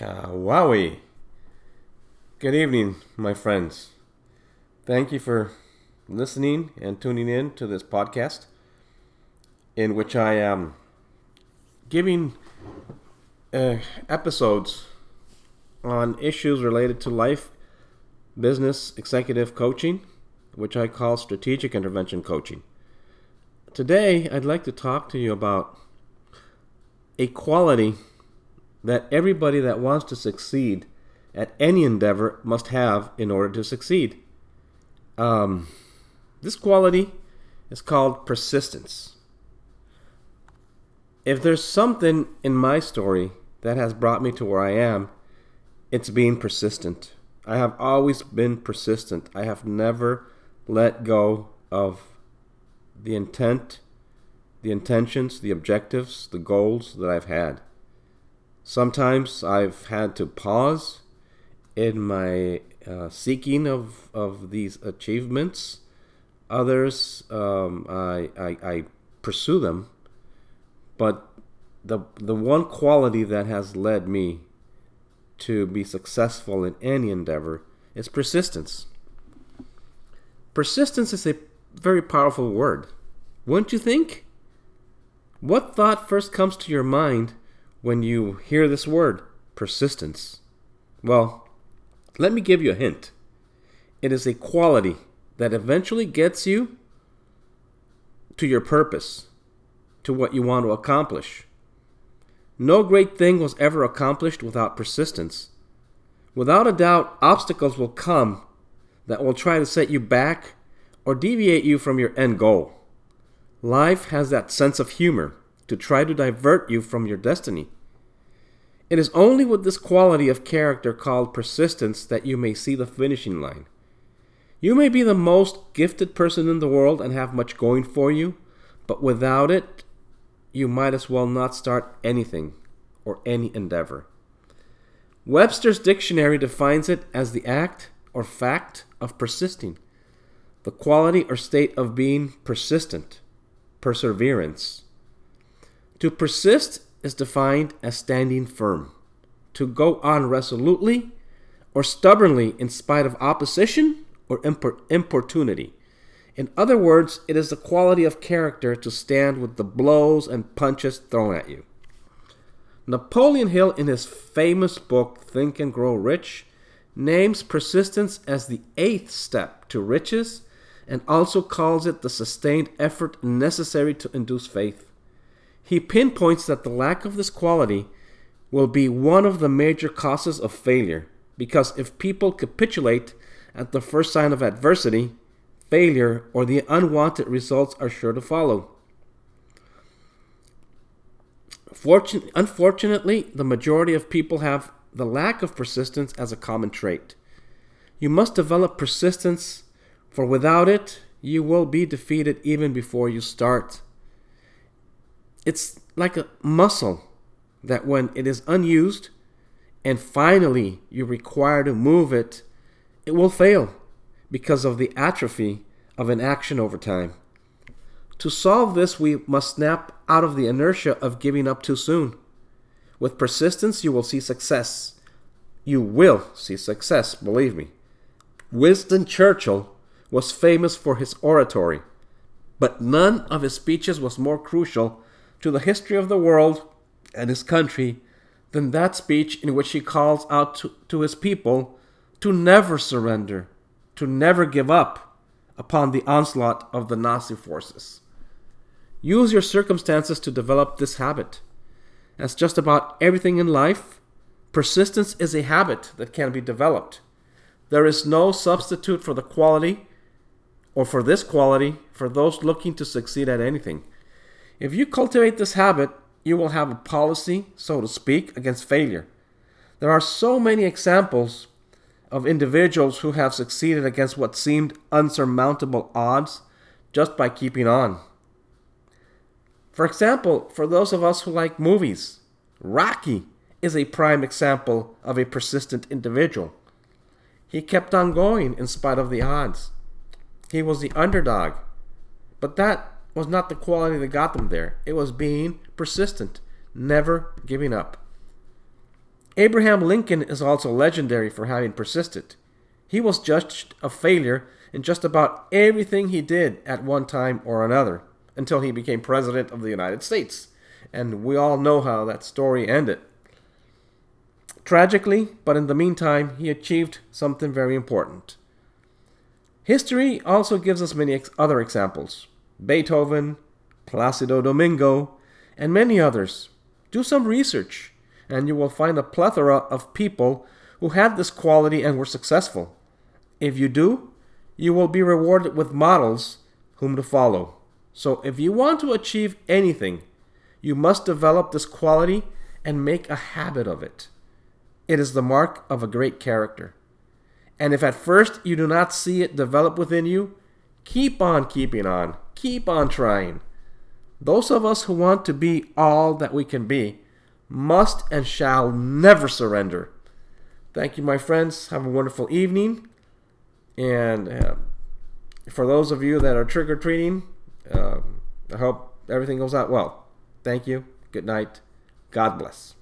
Wowie. Good evening, my friends. Thank you for listening and tuning in to this podcast in which I am giving uh, episodes on issues related to life, business, executive coaching, which I call strategic intervention coaching. Today, I'd like to talk to you about a quality that everybody that wants to succeed at any endeavor must have in order to succeed. Um, this quality is called persistence. If there's something in my story that has brought me to where I am, it's being persistent. I have always been persistent. I have never let go of the intent, the intentions, the objectives, the goals that I've had. Sometimes I've had to pause in my uh, seeking of, of these achievements. Others, um, I, I, I pursue them. But the, the one quality that has led me to be successful in any endeavor is persistence. Persistence is a very powerful word, wouldn't you think? What thought first comes to your mind when you hear this word, persistence? Well, let me give you a hint. It is a quality that eventually gets you to your purpose, to what you want to accomplish. No great thing was ever accomplished without persistence. Without a doubt, obstacles will come that will try to set you back or deviate you from your end goal. Life has that sense of humor to try to divert you from your destiny. It is only with this quality of character called persistence that you may see the finishing line. You may be the most gifted person in the world and have much going for you, but without it, you might as well not start anything or any endeavor. Webster's dictionary defines it as the act or fact of persisting, the quality or state of being persistent, perseverance. To persist is defined as standing firm, to go on resolutely or stubbornly in spite of opposition or importunity. In other words, it is the quality of character to stand with the blows and punches thrown at you. Napoleon Hill, in his famous book Think and Grow Rich, names persistence as the eighth step to riches and also calls it the sustained effort necessary to induce faith. He pinpoints that the lack of this quality will be one of the major causes of failure because if people capitulate at the first sign of adversity, failure or the unwanted results are sure to follow. Fortun- unfortunately, the majority of people have the lack of persistence as a common trait. You must develop persistence, for without it, you will be defeated even before you start. It's like a muscle that, when it is unused and finally you require to move it, it will fail because of the atrophy of inaction over time. To solve this, we must snap out of the inertia of giving up too soon. With persistence, you will see success. You will see success, believe me. Winston Churchill was famous for his oratory, but none of his speeches was more crucial to the history of the world and his country than that speech in which he calls out to, to his people to never surrender, to never give up upon the onslaught of the Nazi forces. Use your circumstances to develop this habit. As just about everything in life, persistence is a habit that can be developed. There is no substitute for the quality or for this quality for those looking to succeed at anything. If you cultivate this habit, you will have a policy, so to speak, against failure. There are so many examples of individuals who have succeeded against what seemed unsurmountable odds just by keeping on. For example, for those of us who like movies, Rocky is a prime example of a persistent individual. He kept on going in spite of the odds. He was the underdog. But that was not the quality that got them there. It was being persistent, never giving up. Abraham Lincoln is also legendary for having persisted. He was judged a failure in just about everything he did at one time or another until he became president of the United States. And we all know how that story ended. Tragically, but in the meantime, he achieved something very important. History also gives us many ex- other examples Beethoven, Placido Domingo, and many others. Do some research, and you will find a plethora of people who had this quality and were successful. If you do, you will be rewarded with models whom to follow. So, if you want to achieve anything, you must develop this quality and make a habit of it. It is the mark of a great character. And if at first you do not see it develop within you, keep on keeping on, keep on trying. Those of us who want to be all that we can be must and shall never surrender. Thank you, my friends. Have a wonderful evening. And uh, for those of you that are trick or treating, uh, I hope everything goes out well. Thank you. Good night. God bless.